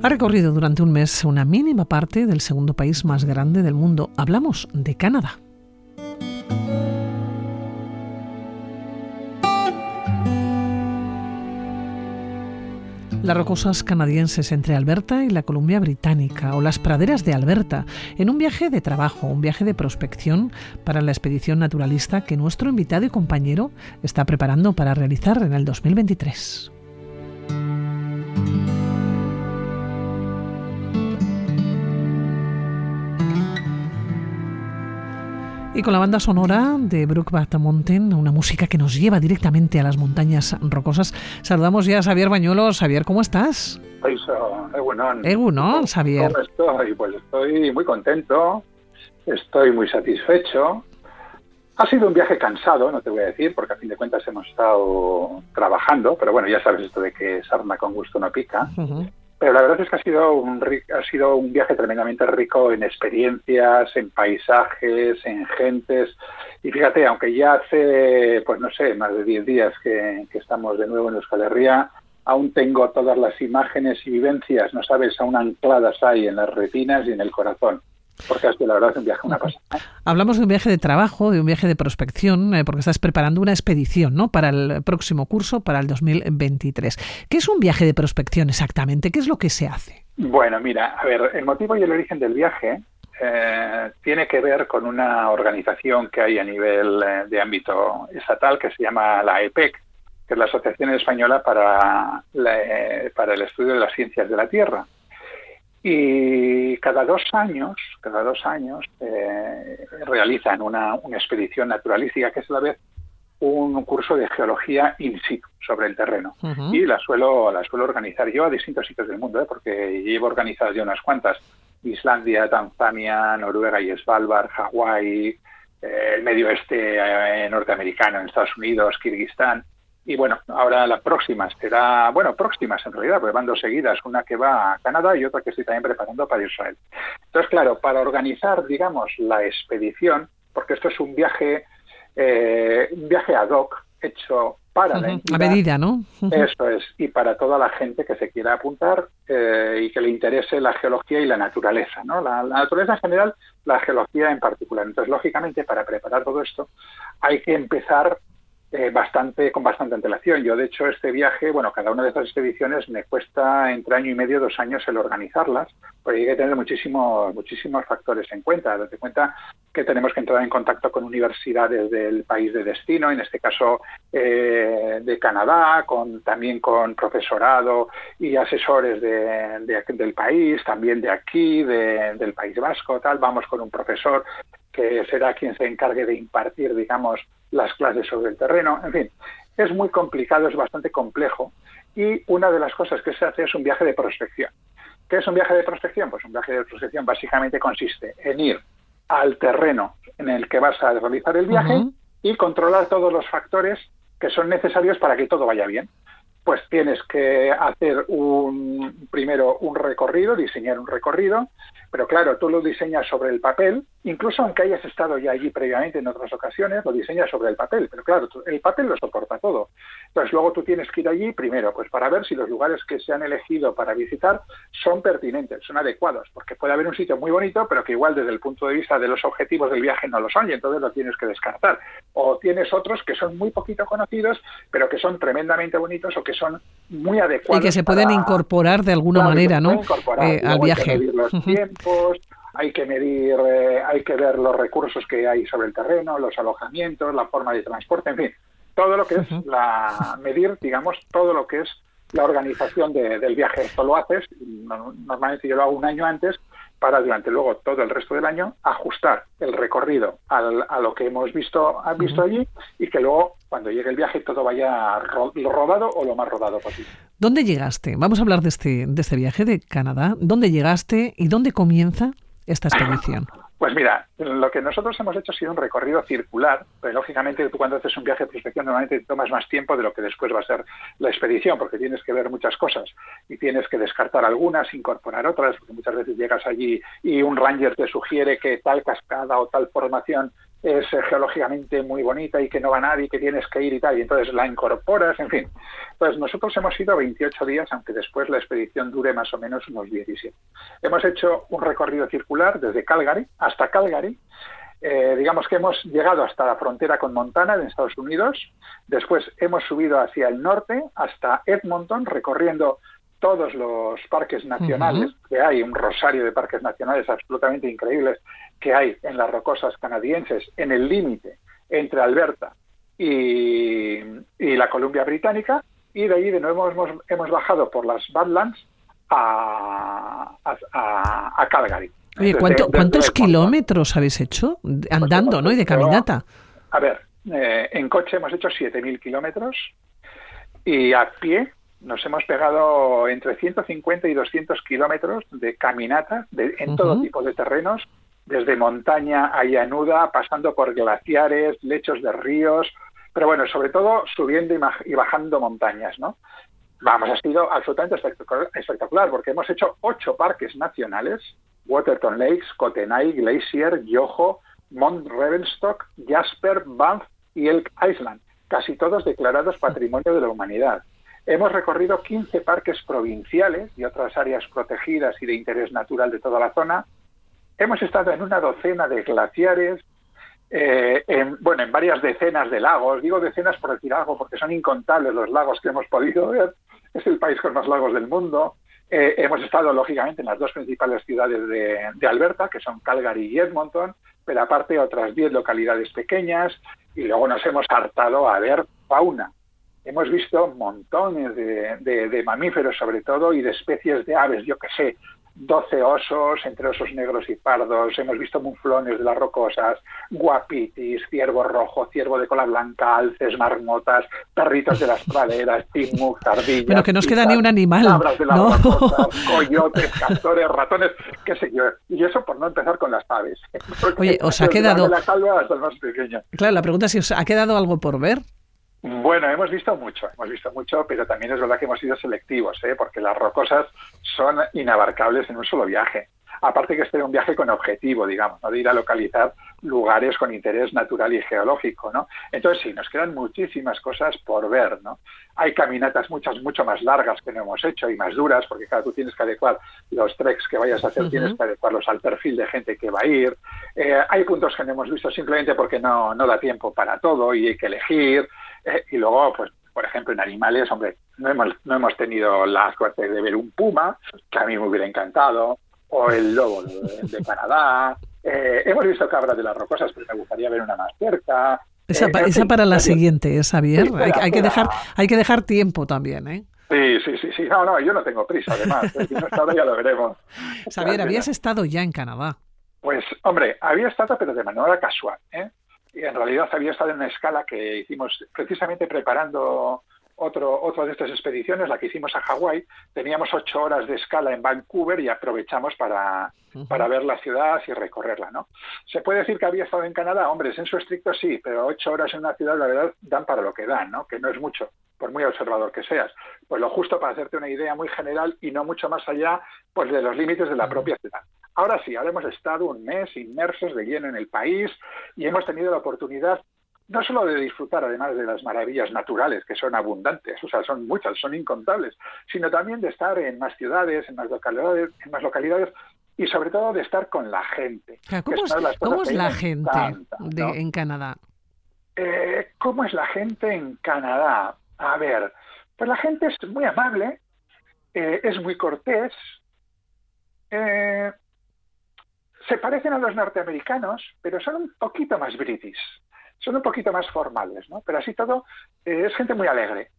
Ha recorrido durante un mes una mínima parte del segundo país más grande del mundo. Hablamos de Canadá. las rocosas canadienses entre Alberta y la Columbia Británica o las praderas de Alberta, en un viaje de trabajo, un viaje de prospección para la expedición naturalista que nuestro invitado y compañero está preparando para realizar en el 2023. Y con la banda sonora de Brookback Mountain, una música que nos lleva directamente a las montañas rocosas, saludamos ya a Xavier Bañuelos. Xavier, ¿cómo estás? Egunon. Egunon, Xavier. ¿Cómo estoy? Pues estoy muy contento, estoy muy satisfecho. Ha sido un viaje cansado, no te voy a decir, porque a fin de cuentas hemos estado trabajando, pero bueno, ya sabes esto de que sarna con gusto no pica. Pero la verdad es que ha sido un ha sido un viaje tremendamente rico en experiencias, en paisajes, en gentes. Y fíjate, aunque ya hace, pues no sé, más de 10 días que, estamos de nuevo en Euskal Herria, aún tengo todas las imágenes y vivencias, no sabes, aún ancladas ahí en las retinas y en el corazón porque es que la verdad es un viaje una cosa. Hablamos de un viaje de trabajo, de un viaje de prospección, eh, porque estás preparando una expedición ¿no? para el próximo curso, para el 2023. ¿Qué es un viaje de prospección exactamente? ¿Qué es lo que se hace? Bueno, mira, a ver, el motivo y el origen del viaje eh, tiene que ver con una organización que hay a nivel eh, de ámbito estatal que se llama la EPEC, que es la Asociación Española para, para el Estudio de las Ciencias de la Tierra. Y cada dos años, cada dos años, eh, realizan una, expedición naturalística que es a la vez un curso de geología in situ sobre el terreno. Y la suelo, la suelo organizar yo a distintos sitios del mundo, ¿eh? porque llevo organizadas ya unas cuantas. Islandia, Tanzania, Noruega y Svalbard, Hawái, eh, el medio oeste norteamericano en Estados Unidos, Kirguistán. Y bueno, ahora la próxima será, bueno, próximas en realidad, porque van dos seguidas, una que va a Canadá y otra que estoy también preparando para Israel. Entonces, claro, para organizar, digamos, la expedición, porque esto es un viaje, eh, un viaje ad hoc hecho para la A medida, ¿no? Eso es, y para toda la gente que se quiera apuntar eh, y que le interese la geología y la naturaleza, ¿no? La, la, naturaleza en general, la geología en particular. Entonces, lógicamente, para preparar todo esto, hay que empezar eh, bastante con bastante antelación. Yo, de hecho, este viaje, bueno, cada una de estas expediciones me cuesta entre año y medio, dos años el organizarlas, porque hay que tener muchísimos, muchísimos factores en cuenta. Date cuenta que tenemos que entrar en contacto con universidades del país de destino, en este caso eh, de Canadá, con, también con profesorado y asesores de, del país, también de aquí, del País Vasco, tal. Vamos con un profesor que será quien se encargue de impartir, digamos, las clases sobre el terreno. En fin, es muy complicado, es bastante complejo. Y una de las cosas que se hace es un viaje de prospección. ¿Qué es un viaje de prospección? Pues un viaje de prospección básicamente consiste en ir al terreno en el que vas a realizar el viaje y controlar todos los factores que son necesarios para que todo vaya bien pues tienes que hacer un primero un recorrido, diseñar un recorrido, pero claro, tú lo diseñas sobre el papel, incluso aunque hayas estado ya allí previamente en otras ocasiones, lo diseñas sobre el papel, pero claro, el papel lo soporta todo. Entonces luego tú tienes que ir allí primero, pues para ver si los lugares que se han elegido para visitar son pertinentes, son adecuados, porque puede haber un sitio muy bonito, pero que igual desde el punto de vista de los objetivos del viaje no lo son y entonces lo tienes que descartar. O tienes otros que son muy poquito conocidos, pero que son tremendamente bonitos o que son muy adecuados. Y que se pueden incorporar de alguna manera, ¿no? Eh, al viaje. Hay hay que medir, eh, hay que ver los recursos que hay sobre el terreno, los alojamientos, la forma de transporte, en fin, todo lo que es la medir, digamos, todo lo que es la organización del viaje. Esto lo haces, normalmente yo lo hago un año antes, para durante luego todo el resto del año ajustar el recorrido a lo que hemos visto, visto allí y que luego cuando llegue el viaje todo vaya lo rodado o lo más rodado posible. ¿Dónde llegaste? Vamos a hablar de este, de este viaje de Canadá. ¿Dónde llegaste y dónde comienza esta expedición? Pues mira, lo que nosotros hemos hecho ha sido un recorrido circular, pero lógicamente tú cuando haces un viaje de prospección normalmente tomas más tiempo de lo que después va a ser la expedición, porque tienes que ver muchas cosas y tienes que descartar algunas, incorporar otras, porque muchas veces llegas allí y un ranger te sugiere que tal cascada o tal formación es geológicamente muy bonita y que no va nadie que tienes que ir y tal, y entonces la incorporas, en fin. Pues nosotros hemos ido 28 días, aunque después la expedición dure más o menos unos 17. Hemos hecho un recorrido circular desde Calgary hasta Calgary, eh, digamos que hemos llegado hasta la frontera con Montana en Estados Unidos, después hemos subido hacia el norte hasta Edmonton, recorriendo todos los parques nacionales que hay, un rosario de parques nacionales absolutamente increíbles que hay en las rocosas canadienses, en el límite entre Alberta y, la Columbia Británica, y de ahí de nuevo hemos, hemos bajado por las Badlands a, a, Calgary. Oye, ¿cuántos kilómetros habéis hecho? Andando, ¿no? Y de caminata. A ver, eh, en coche hemos hecho 7.000 kilómetros y a pie nos hemos pegado entre 150 y 200 kilómetros de caminata en todo tipo de terrenos, desde montaña a llanuda, pasando por glaciares, lechos de ríos, pero bueno, sobre todo subiendo y, bajando montañas, ¿no? Vamos, ha sido absolutamente espectacular, porque hemos hecho ocho parques nacionales, Waterton Lakes, Kootenay, Glacier, Yoho, Mount Revenstock, Jasper, Banff y Elk Island, casi todos declarados Patrimonio de la Humanidad. Hemos recorrido 15 parques provinciales y otras áreas protegidas y de interés natural de toda la zona. Hemos estado en una docena de glaciares, eh, en, bueno, en varias decenas de lagos. Digo decenas por decir algo, porque son incontables los lagos que hemos podido ver. Es el país con más lagos del mundo. Eh, hemos estado, lógicamente, en las dos principales ciudades de, de, Alberta, que son Calgary y Edmonton, pero aparte otras 10 localidades pequeñas. Y luego nos hemos hartado a ver fauna hemos visto montones de, mamíferos sobre todo y de especies de aves, yo que sé, 12 osos, entre osos negros y pardos, hemos visto muflones de las rocosas, guapitis, ciervo rojo, ciervo de cola blanca, alces, marmotas, perritos de las praderas, timucs, ardillas... Pero que no nos queda ni un animal, de las coyotes, castores, ratones, qué sé yo. Y eso por no empezar con las aves. Oye, os ha quedado... Claro, la pregunta es si os ha quedado algo por ver. Bueno, hemos visto mucho, hemos visto mucho, pero también es verdad que hemos sido selectivos, ¿eh? porque las rocosas son inabarcables en un solo viaje. Aparte que este es un viaje con objetivo, digamos, ¿no? de ir a localizar lugares con interés natural y geológico, ¿no? Entonces sí, nos quedan muchísimas cosas por ver, ¿no? Hay caminatas muchas, mucho más largas que no hemos hecho y más duras, porque claro, tú tienes que adecuar los treks que vayas a hacer, tienes que adecuarlos al perfil de gente que va a ir. Eh, hay puntos que no hemos visto simplemente porque no, no da tiempo para todo y hay que elegir. Eh, y luego, pues, por ejemplo, en animales, hombre, no hemos, no hemos tenido la suerte de ver un puma, que a mí me hubiera encantado, o el lobo de, Canadá. Eh, hemos visto cabras de las rocosas, pero me gustaría ver una más cerca. Esa, eh, para la siguiente, Xavier. hay, que dejar, hay que dejar tiempo también, ¿eh? Sí, sí, sí, sí. No, no, yo no tengo prisa, además. Si no he estado, ya lo veremos. Xavier, habías estado ya en Canadá. Pues, hombre, había estado, pero de manera casual. ¿eh? Y en realidad había estado en una escala que hicimos precisamente preparando otro, otra de estas expediciones, la que hicimos a Hawái, teníamos ocho horas de escala en Vancouver y aprovechamos para, para ver la ciudad y recorrerla, ¿no? ¿Se puede decir que había estado en Canadá? Hombre, en su estricto sí, pero ocho horas en una ciudad, la verdad, dan para lo que dan, ¿no? Que no es mucho, por muy observador que seas. Pues lo justo para hacerte una idea muy general y no mucho más allá, pues de los límites de la propia ciudad. Ahora sí, ahora hemos estado un mes inmersos de lleno en el país y hemos tenido la oportunidad no solo de disfrutar además de las maravillas naturales, que son abundantes, o sea, son muchas, son incontables, sino también de estar en más ciudades, en más localidades, en más localidades y sobre todo de estar con la gente. ¿Cómo, es, la gente en Canadá? Eh, ¿Cómo es la gente en Canadá? A ver, pues la gente es muy amable, eh, es muy cortés, eh, se parecen a los norteamericanos, pero son un poquito más british son un poquito más formales, ¿no? Pero así todo eh, es gente muy alegre.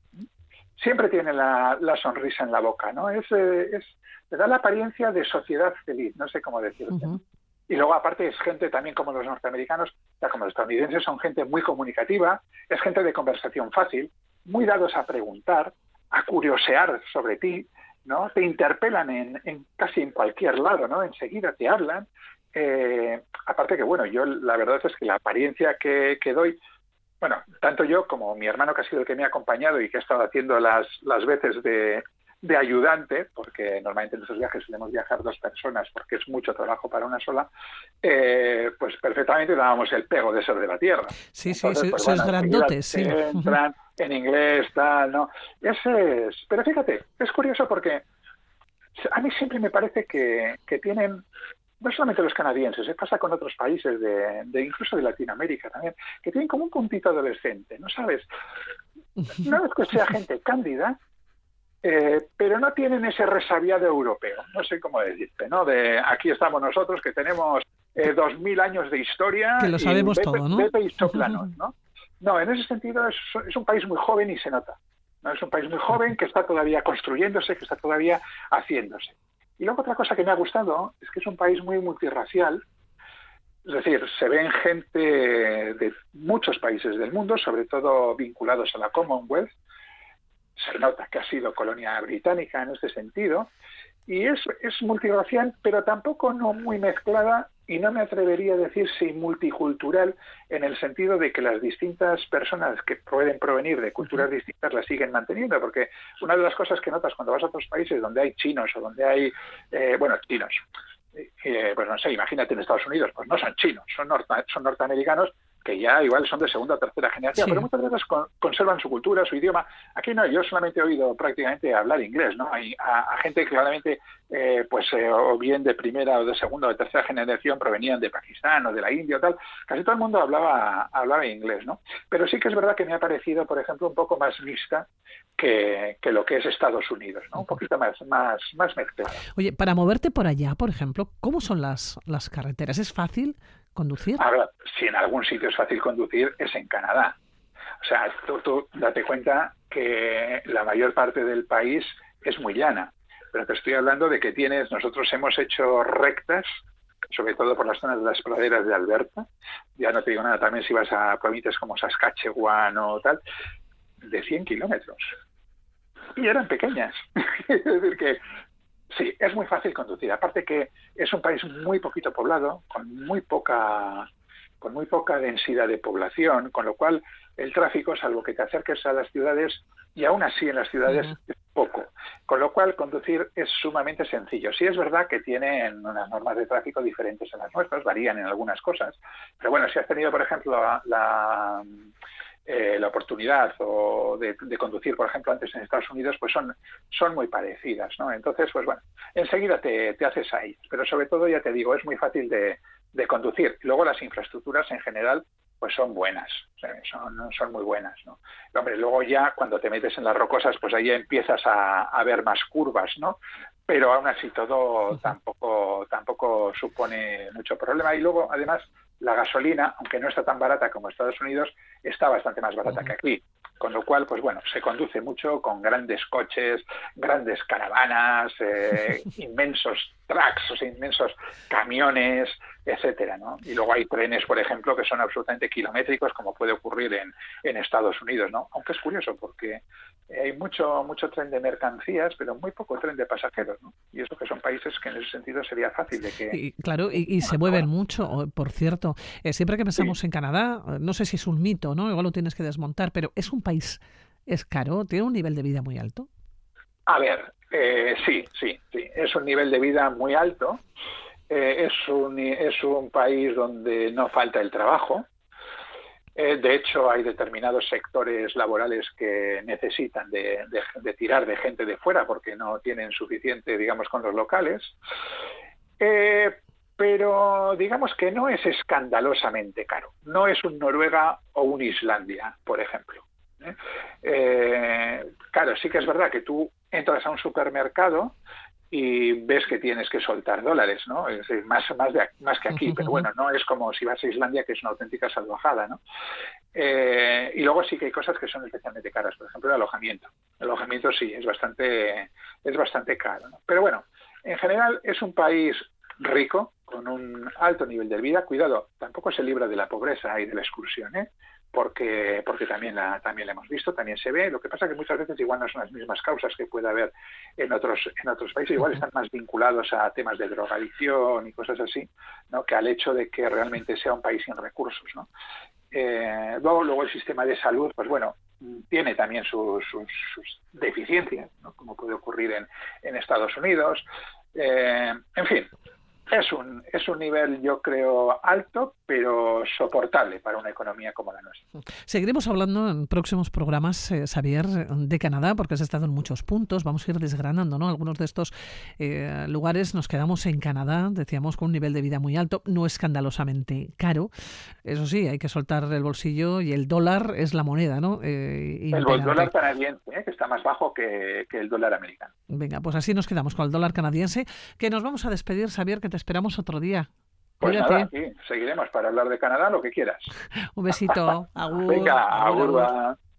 Siempre tiene la, sonrisa en la boca, ¿no? Es, eh, es, le da la apariencia de sociedad feliz, no sé cómo decirlo. Y luego, aparte, es gente también como los norteamericanos, ya como los estadounidenses, son gente muy comunicativa, es gente de conversación fácil, muy dados a preguntar, a curiosear sobre ti, ¿no? Te interpelan en, en, casi en cualquier lado, ¿no? Enseguida te hablan eh, aparte que, bueno, yo la verdad es que la apariencia que, doy, bueno, tanto yo como mi hermano que ha sido el que me ha acompañado y que ha estado haciendo las, las veces de, de ayudante, porque normalmente en esos viajes solemos viajar dos personas porque es mucho trabajo para una sola, eh, pues perfectamente dábamos el pego de ser de la tierra. Sí, sí, pues, sois grandotes, sí. Entran en inglés, tal, ¿no? Ese es, pero fíjate, es curioso porque a mí siempre me parece que, que tienen no solamente los canadienses, se pasa con otros países de, incluso de Latinoamérica también, que tienen como un puntito adolescente, ¿no sabes? No es que sea gente cándida, eh, pero no tienen ese resabiado europeo, no sé cómo decirte, ¿no? De aquí estamos nosotros que tenemos eh, dos mil años de historia. Que lo sabemos todo, ¿no? ¿no? No, en ese sentido es, es, un país muy joven y se nota. ¿no? Es un país muy joven que está todavía construyéndose, que está todavía haciéndose. Y luego otra cosa que me ha gustado es que es un país muy multirracial, es decir, se ven gente de muchos países del mundo, sobre todo vinculados a la Commonwealth. Se nota que ha sido colonia británica en este sentido. Y es, es multirracial, pero tampoco no muy mezclada y no me atrevería a decir si multicultural en el sentido de que las distintas personas que pueden provenir de culturas distintas las siguen manteniendo, porque una de las cosas que notas cuando vas a otros países donde hay chinos o donde hay, eh, bueno, chinos, eh, pues no sé, imagínate en Estados Unidos, pues no son chinos, son, son norteamericanos, que ya igual son de segunda o tercera generación, pero muchas veces conservan su cultura, su idioma. Aquí no, yo solamente he oído prácticamente hablar inglés, ¿no? Hay a, gente que claramente, eh, pues, eh, o bien de primera o de segunda o de tercera generación provenían de Pakistán o de la India o tal, casi todo el mundo hablaba, hablaba inglés, ¿no? Pero sí que es verdad que me ha parecido, por ejemplo, un poco más mixta que, que lo que es Estados Unidos, ¿no? Un poquito más, más, más mezclada. Oye, para moverte por allá, por ejemplo, ¿cómo son las, las carreteras? ¿Es fácil? Conducir? Ahora, si en algún sitio es fácil conducir, es en Canadá. O sea, tú, date cuenta que la mayor parte del país es muy llana. Pero te estoy hablando de que tienes, nosotros hemos hecho rectas, sobre todo por las zonas de las praderas de Alberta. Ya no te digo nada, también si vas a provincias como Saskatchewan o tal, de 100 kilómetros. Y eran pequeñas. es decir, que Sí, es muy fácil conducir. Aparte que es un país muy poquito poblado, con muy poca con muy poca densidad de población, con lo cual el tráfico, salvo que te acerques a las ciudades, y aún así en las ciudades es poco. Con lo cual conducir es sumamente sencillo. Sí es verdad que tienen unas normas de tráfico diferentes a las nuestras, varían en algunas cosas, pero bueno, si has tenido, por ejemplo, la eh, la oportunidad o de, conducir, por ejemplo, antes en Estados Unidos, pues son, son muy parecidas, ¿no? Entonces, pues bueno, enseguida te, te haces ahí. Pero sobre todo, ya te digo, es muy fácil de, de conducir. Luego las infraestructuras en general pues son buenas, son, son muy buenas. ¿no? Hombre, luego ya cuando te metes en las rocosas, pues ahí empiezas a, a ver más curvas, ¿no? Pero aún así todo tampoco, tampoco supone mucho problema. Y luego, además, la gasolina, aunque no está tan barata como Estados Unidos, está bastante más barata que aquí. Con lo cual, pues bueno, se conduce mucho con grandes coches, grandes caravanas, eh, inmensos trucks, o sea, inmensos camiones, etcétera, ¿no? Y luego hay trenes, por ejemplo, que son absolutamente kilométricos, como puede ocurrir en, en Estados Unidos, ¿no? Aunque es curioso, porque hay mucho mucho tren de mercancías, pero muy poco tren de pasajeros, ¿no? Y eso que son países que en ese sentido sería fácil de que... claro, y, se mueven mucho, por cierto. Eh, siempre que pensamos en Canadá, no sé si es un mito, ¿no? Igual lo tienes que desmontar, pero ¿es un país, es caro? ¿Tiene un nivel de vida muy alto? A ver, eh, sí, sí, sí. Es un nivel de vida muy alto. Eh, es, un, es un país donde no falta el trabajo. Eh, de hecho, hay determinados sectores laborales que necesitan de, tirar de gente de fuera porque no tienen suficiente, digamos, con los locales. Eh, pero digamos que no es escandalosamente caro. No es un Noruega o un Islandia, por ejemplo. ¿eh? claro, sí que es verdad que tú entras a un supermercado y ves que tienes que soltar dólares, ¿no? Es decir, más, más, más que aquí, pero bueno, no es como si vas a Islandia, que es una auténtica salvajada, ¿no? Eh, y luego sí que hay cosas que son especialmente caras, por ejemplo, el alojamiento. El alojamiento sí, es bastante, es bastante caro, ¿no? Pero bueno, en general es un país rico, con un alto nivel de vida. Cuidado, tampoco se libra de la pobreza y de la exclusión, ¿eh? Porque porque también la, también la hemos visto, también se ve. Lo que pasa que muchas veces igual no son las mismas causas que puede haber en otros en otros países, igual están más vinculados a temas de drogadicción y cosas así, ¿no? que al hecho de que realmente sea un país sin recursos. ¿no? Eh, luego, luego el sistema de salud, pues bueno, tiene también sus, deficiencias, como puede ocurrir en, en Estados Unidos. Eh, en fin, es un, es un nivel, yo creo, alto, pero soportable para una economía como la nuestra. Seguiremos hablando en próximos programas, eh, Xavier, de Canadá, porque has estado en muchos puntos. Vamos a ir desgranando ¿no? algunos de estos eh, lugares. Nos quedamos en Canadá, decíamos, con un nivel de vida muy alto, no escandalosamente caro. Eso sí, hay que soltar el bolsillo y el dólar es la moneda, ¿no? Eh, el dólar canadiense, ¿eh? que está más bajo que, que el dólar americano. Venga, pues así nos quedamos con el dólar canadiense, que nos vamos a despedir, Xavier, que te esperamos otro día. Pues nada, sí, seguiremos para hablar de Canadá, lo que quieras. Un besito. Agur. Venga, agur.